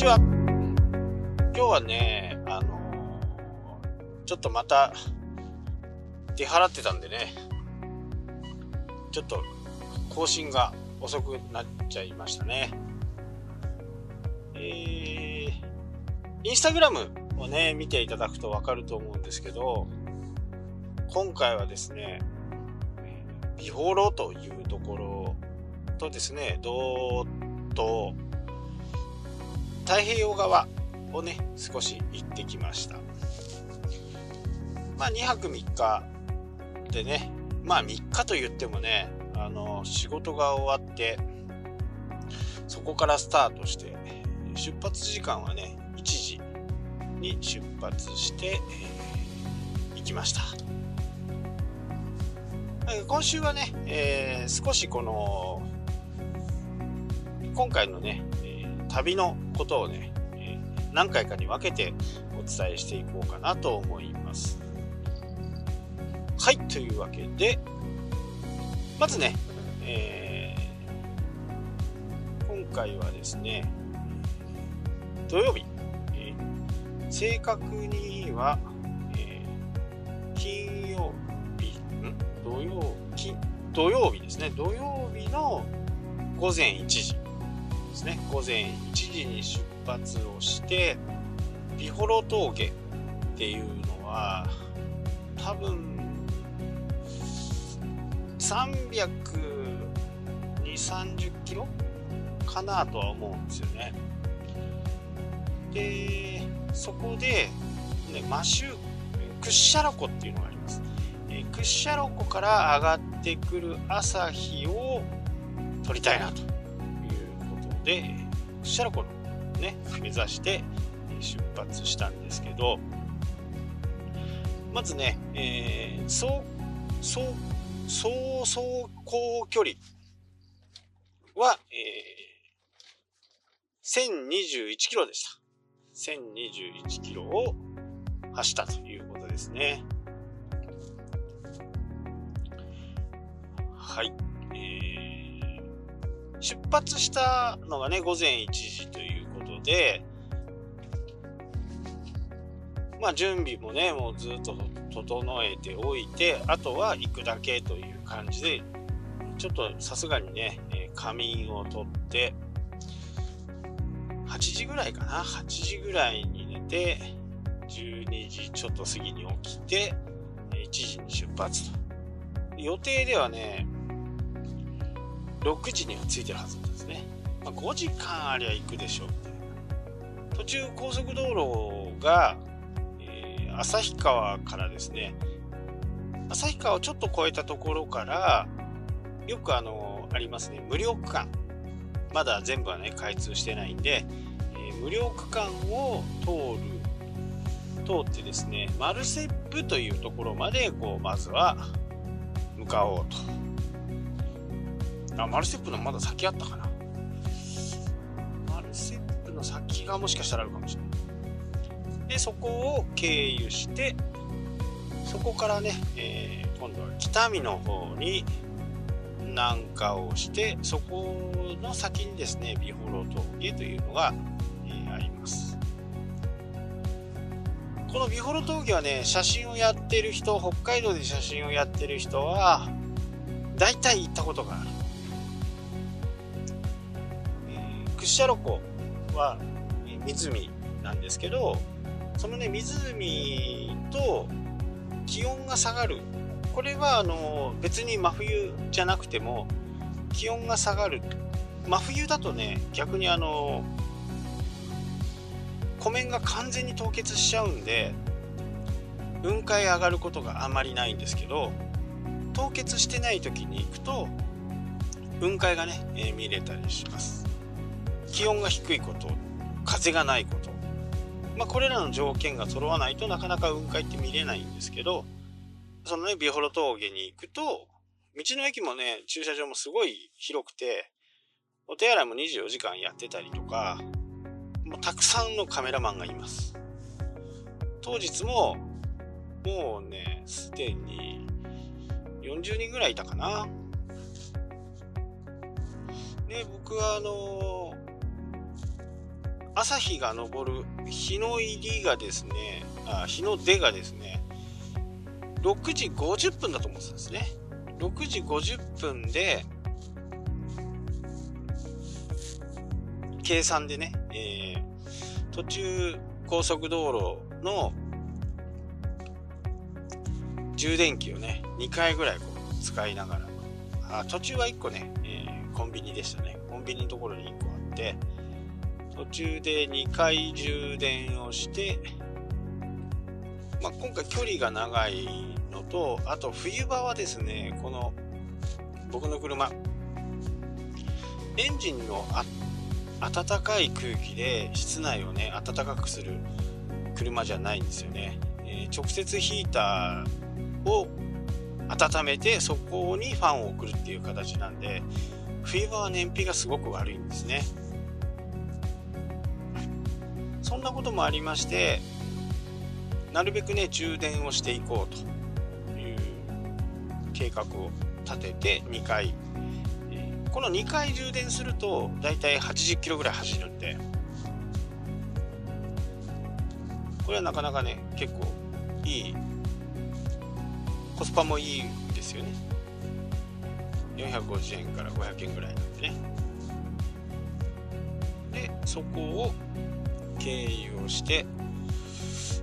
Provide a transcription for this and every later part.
ちは。今日はね、あのちょっとまた出払ってたんでね、ちょっと更新が遅くなっちゃいましたね。えー、インスタグラムをね、見ていただくとわかると思うんですけど、今回はですね、ビフォロというところとですね、どーっと太平洋側をね、少し行ってきました。まあ2泊3日でね、まあ3日と言ってもね、あの、仕事が終わって、そこからスタートして、出発時間はね、1時に出発して、えー、行きました。今週はね、えー、少しこの、今回のね、旅のことをね、え、何回かに分けてお伝えしていこうかなと思います。はい、というわけで、まずね、えー、今回はですね、土曜日、えー、正確には、えー、金曜日、ん？土曜日、土曜日ですね、土曜日の午前1時。ですね、午前1時に出発をして、ビホロ峠っていうのは、多分320、30キロかなとは思うんですよね。で、そこで、ね、マシュクッシャロ湖っていうのがあります。えクッシャロ湖から上がってくる朝日を撮りたいなとで、クッシャロ湖のね、目指して出発したんですけど、まずね、えー、そう、そう走行距離は、えー、1021キロでした。1021キロを走ったということですね。はい。出発したのがね、午前1時ということで、まあ準備もね、もうずっと整えておいて、あとは行くだけという感じで、ちょっとさすがにね、仮眠をとって、8時ぐらいかな、8時ぐらいに寝て、12時ちょっと過ぎに起きて、1時に出発と。予定ではね、6時には着いてるはずなんですね。まあ、5時間ありゃ行くでしょうみたいな。途中高速道路がえ旭川からですね、旭川をちょっと越えたところから、よくあの、ありますね、無料区間。まだ全部はね、開通してないんで、えー、無料区間を通る、通ってですね、マルセップというところまで、こう、まずは向かおうと。あ、マルセップのまだ先あったかな。マルセップの先がもしかしたらあるかもしれない。でそこを経由してそこからね、えー、今度は北見の方に南下をしてそこの先にですね美幌峠というのが、えー、ありますこの美幌峠はね写真をやってる人北海道で写真をやってる人は大体行ったことがある、えー、屈斜路湖は湖なんですけどそのね湖と気温が下がる。これはあの別に真冬じゃなくても気温が下がる。真冬だとね逆にあの湖面が完全に凍結しちゃうんで雲海上がることがあまりないんですけど凍結してない時に行くと雲海がね、えー、見れたりします。気温が低いこと風がないことまあ、これらの条件が揃わないとなかなか雲海って見れないんですけど、そのね、ビホロ峠に行くと、道の駅もね、駐車場もすごい広くて、お手洗いも24時間やってたりとか、もうたくさんのカメラマンがいます。当日も、もうね、すでに40人ぐらいいたかな。で、僕はあの朝日が昇る日の入りがですねあ日の出がですね6時50分だと思ってたんですね。6時50分で計算でね、えー、途中高速道路の充電器をね2回ぐらいこう使いながら。あ途中は1個ね、えー、コンビニでしたね。コンビニのところに1個あって途中で2回充電をして、まあ、今回距離が長いのとあと冬場はですねこの僕の車エンジンの暖かい空気で室内をね暖かくする車じゃないんですよね、えー、直接ヒーターを温めてそこにファンを送るっていう形なんで冬場は燃費がすごく悪いんですね。そんなこともありましてなるべくね充電をしていこうという計画を立てて2回、この2回充電するとだいたい80キロぐらい走るんでこれはなかなかね結構いいコスパもいいですよね。450円から500円ぐらいなんでね。でそこを経由をして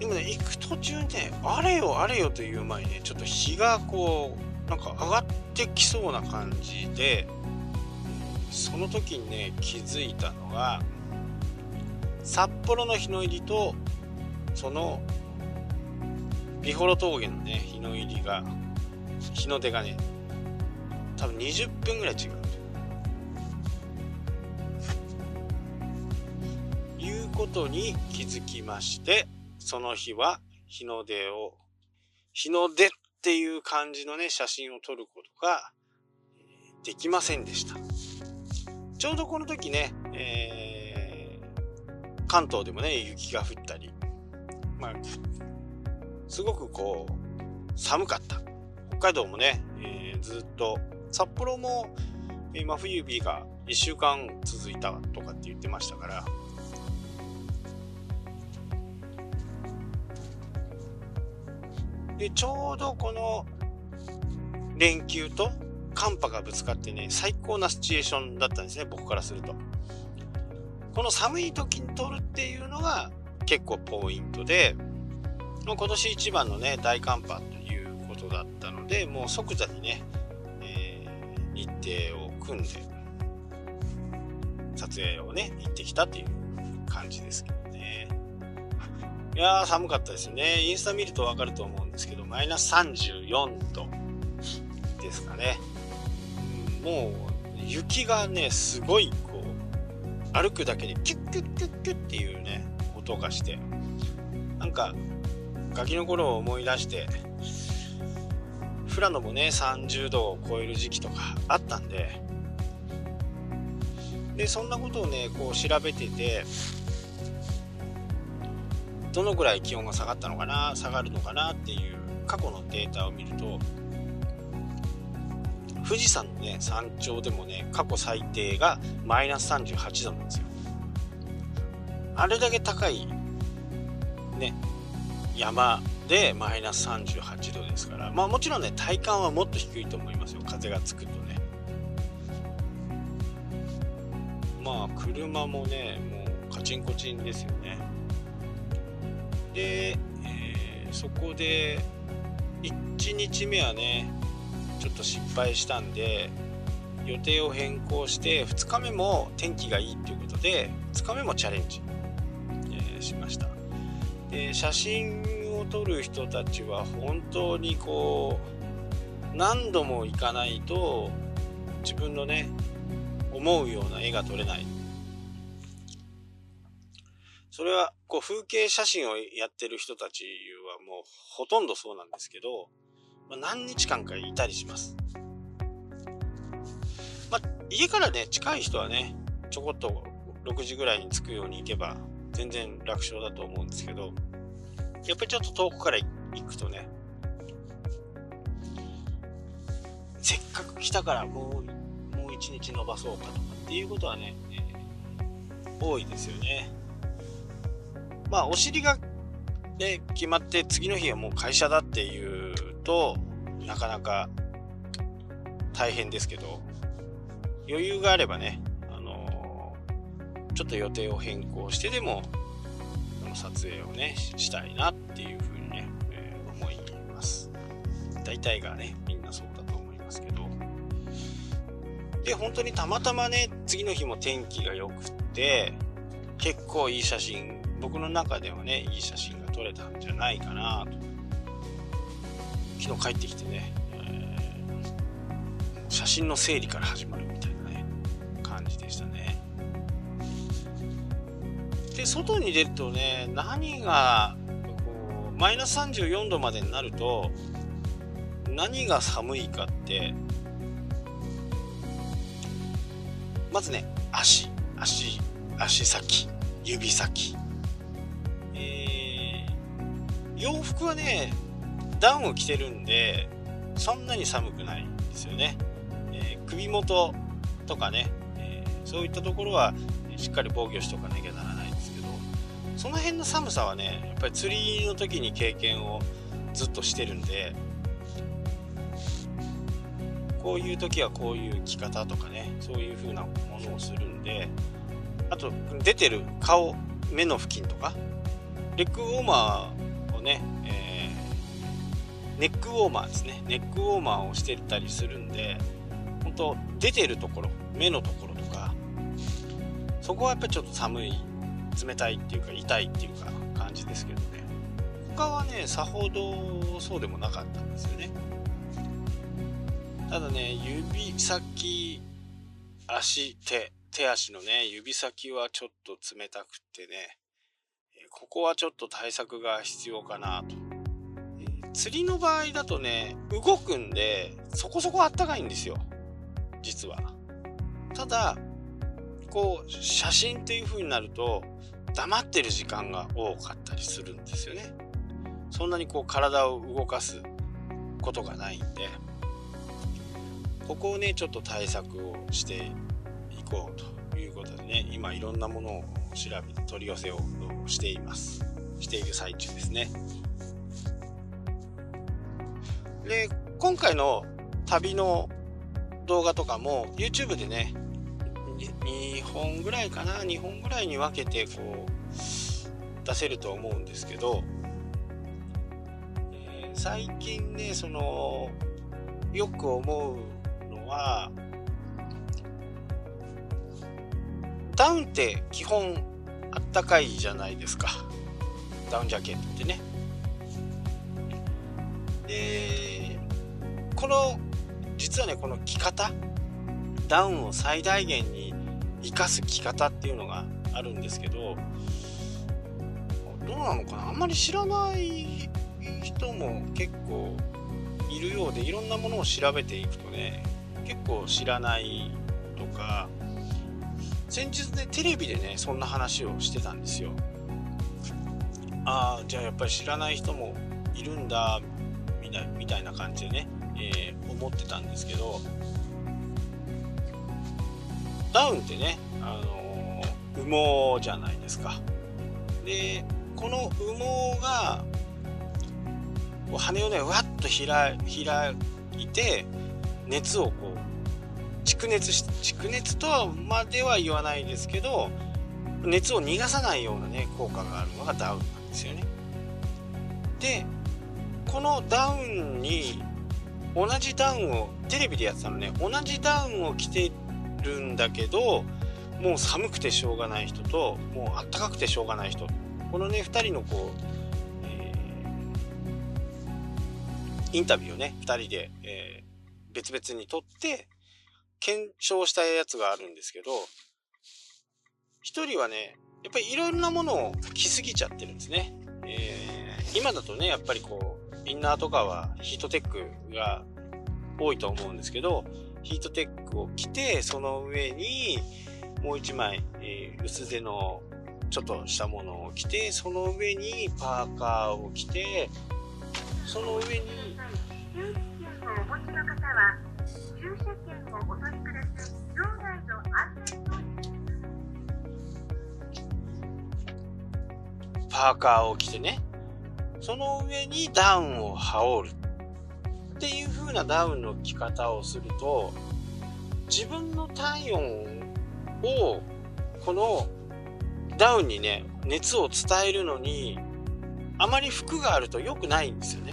でもね行く途中にねあれよあれよという前にねちょっと日がこうなんか上がってきそうな感じでその時にね気づいたのが札幌の日の入りとその美幌峠のね日の入りが日の出がね多分20分ぐらい違う。んでことに気づきまして、その日は日の出を、日の出っていう感じのね、写真を撮ることができませんでした。ちょうどこの時ね、えー、関東でもね、雪が降ったり、まあ、すごくこう、寒かった。北海道もね、えー、ずっと、札幌も、真冬日が1週間続いたとかって言ってましたから、でちょうどこの連休と寒波がぶつかってね最高なシチュエーションだったんですね僕からすると。この寒い時に撮るっていうのが結構ポイントで今年一番のね大寒波ということだったのでもう即座にね、えー、日程を組んで撮影をね行ってきたっていう感じですけどね。いやー寒かったですねインスタ見ると分かると思うんですけど、マイナス34度ですかね。もう、雪がね、すごい、こう、歩くだけでキュッキュッキュッキュッっていうね、音がして、なんか、ガキの頃を思い出して、富良野もね、30度を超える時期とかあったんで、で、そんなことをね、こう調べてて、どのぐらい気温が下がったのかな下がるのかなっていう過去のデータを見ると富士山のね山頂でもね過去最低がマイナス38度なんですよ。あれだけ高いね山でマイナス38度ですからまあもちろんね体感はもっと低いと思いますよ。風がつくとね。まあ車もねもうカチンコチンですよね。で、えー、そこで1日目はねちょっと失敗したんで予定を変更して2日目も天気がいいっていうことで2日目もチャレンジ、えー、しました。で写真を撮る人たちは本当にこう何度も行かないと自分のね思うような絵が撮れない。それはこう風景写真をやってる人たちはもうほとんどそうなんですけど、まあ、何日間かいたりします。まあ、家からね、近い人はね、ちょこっと6時ぐらいに着くように行けば全然楽勝だと思うんですけど、やっぱりちょっと遠くから行くとね、せっかく来たからもう、もう一日伸ばそうかとかっていうことはね、えー、多いですよね。まあお尻がね決まって次の日はもう会社だっていうとなかなか大変ですけど余裕があればね、あのー、ちょっと予定を変更してでも撮影をねしたいなっていうふうにね、えー、思います。大体がねみんなそうだと思いますけど。で本当にたまたまね次の日も天気が良くって結構いい写真僕の中ではねいい写真が撮れたんじゃないかなと。昨日帰ってきてね、えー、写真の整理から始まるみたいなね感じでしたね。で外に出るとね何がこうマイナス34度までになると何が寒いかってまずね足。足足先。指先。洋服はねダウンを着てるんでそんなに寒くないんですよね、えー、首元とかね、えー、そういったところはしっかり防御しとかなきゃならないんですけどその辺の寒さはねやっぱり釣りの時に経験をずっとしてるんでこういう時はこういう着方とかねそういう風なものをするんであと出てる顔目の付近とかレッグウォーマーね、えー、ネックウォーマーですね。ネックウォーマーをしてたりするんで本当出てるところ目のところとかそこはやっぱちょっと寒い冷たいっていうか痛いっていうか感じですけどね。他はねさほどそうでもなかったんですよね。ただね指先足手手足のね、指先はちょっと冷たくってね、ここはちょっと対策が必要かなと。釣りの場合だとね、動くんで、そこそこあったかいんですよ。実は。ただ、こう、写真っていう風になると、黙ってる時間が多かったりするんですよね。そんなにこう体を動かすことがないんで、ここをね、ちょっと対策をしていこうということでね今いろんなものを調べて取り寄せをしています。している最中ですね。で今回の旅の動画とかも YouTube でね2本ぐらいかな？2本ぐらいに分けてこう出せると思うんですけど、えー、最近ねそのよく思うのはダウンって基本あったかいじゃないですか。ダウンジャケットってね。でこの実はねこの着方ダウンを最大限に生かす着方っていうのがあるんですけどどうなのかな？あんまり知らない人も結構いるようでいろんなものを調べていくとね結構知らないとか先日ねテレビでねそんな話をしてたんですよ。ああじゃあやっぱり知らない人もいるんだみたいみたいな感じでね、えー、思ってたんですけどダウンってね、あのー、羽毛じゃないですか。でこの羽毛が羽をねわっと開いて熱をこう蓄熱し蓄熱とはまでは言わないですけど熱を逃がさないようなね効果があるのがダウンなんですよね。でこのダウンに同じダウンをテレビでやってたのね同じダウンを着てるんだけどもう寒くてしょうがない人ともうあったかくてしょうがない人。このね2人のこう、えー、インタビューをね2人で、えー、別々に撮って検証したやつがあるんですけど、一人はね、やっぱりいろんなものを着すぎちゃってるんですね。えー、今だとね、やっぱりこう、インナーとかはヒートテックが多いと思うんですけど、ヒートテックを着て、その上にもう一枚、えー、薄手のちょっとしたものを着て、その上にパーカーを着て、その上に、パパーカーを着てね、その上にダウンを羽織るっていう風なダウンの着方をすると、自分の体温をこのダウンにね、熱を伝えるのに、あまり服があると良くないんですよね。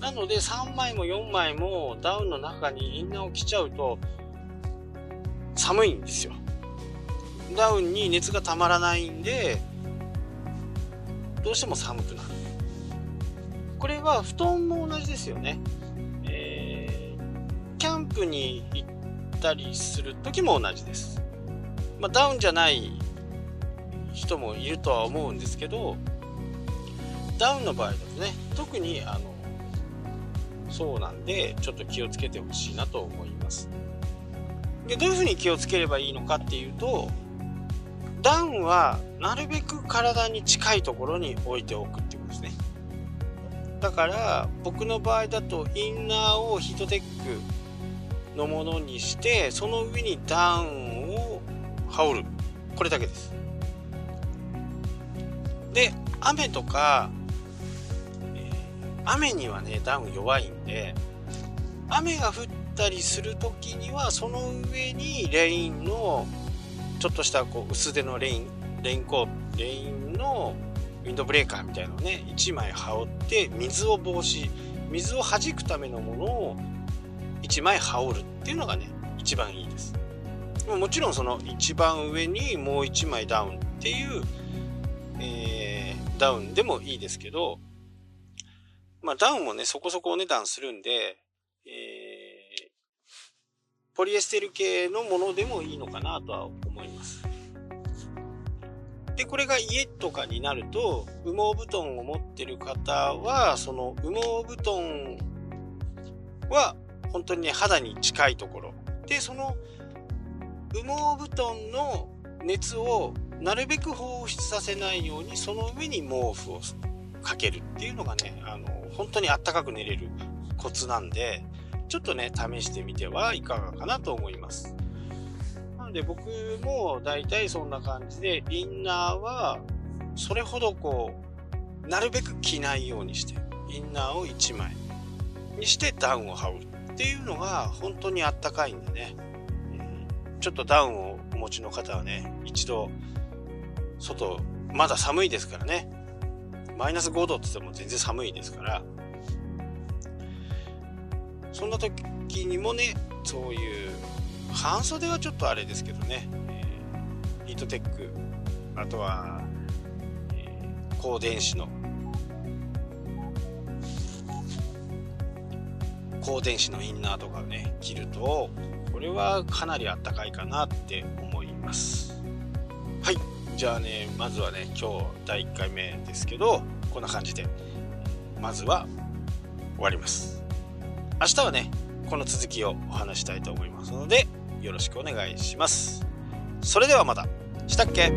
なので3枚も4枚もダウンの中にインナーを着ちゃうと寒いんですよ。ダウンに熱がたまらないんで、どうしても寒くなる。これは布団も同じですよね。えー、キャンプに行ったりする時も同じです。まあ、ダウンじゃない人もいるとは思うんですけど、ダウンの場合だとね、特にあのそうなんで、ちょっと気をつけてほしいなと思います。で、どういうふうに気をつければいいのかっていうと、ダウンはなるべく体に近いところに置いておくっていうことですね。だから僕の場合だとインナーをヒートテックのものにしてその上にダウンを羽織るこれだけですで雨とか、雨にはねダウン弱いんで雨が降ったりする時にはその上にレインのちょっとしたこう薄手のレインレインコートレインのウィンドブレーカーみたいのをね1枚羽織って水を防止水を弾くためのものを1枚羽織るっていうのがね一番いいです。もちろんその一番上にもう1枚ダウンっていう、えー、ダウンでもいいですけどまあダウンもねそこそこお値段するんで、えー、ポリエステル系のものでもいいのかなとは思いますで、これが家とかになると、羽毛布団を持ってる方は、その羽毛布団は本当にね、肌に近いところ。で、その羽毛布団の熱をなるべく放出させないように、その上に毛布をかけるっていうのがね、あの、本当にあったかく寝れるコツなんで、ちょっとね、試してみてはいかがかなと思います。なんで僕も大体そんな感じで、インナーはそれほどこう、なるべく着ないようにして、インナーを1枚にしてダウンを羽織るっていうのが本当にあったかいんでね、うん。ちょっとダウンをお持ちの方はね、一度外、まだ寒いですからね、マイナス5度って言っても全然寒いですから、そんな時にもね、そういう半袖はちょっとあれですけどね、えー、ヒートテック。あとは、えー、高電子の。高電子のインナーとかね着るとこれはかなりあったかいかなって思います。はい。じゃあねまずはね今日第1回目ですけどこんな感じでまずは終わります明日はねこの続きをお話したいと思いますのでよろしくお願いします。それではまた。したっけ？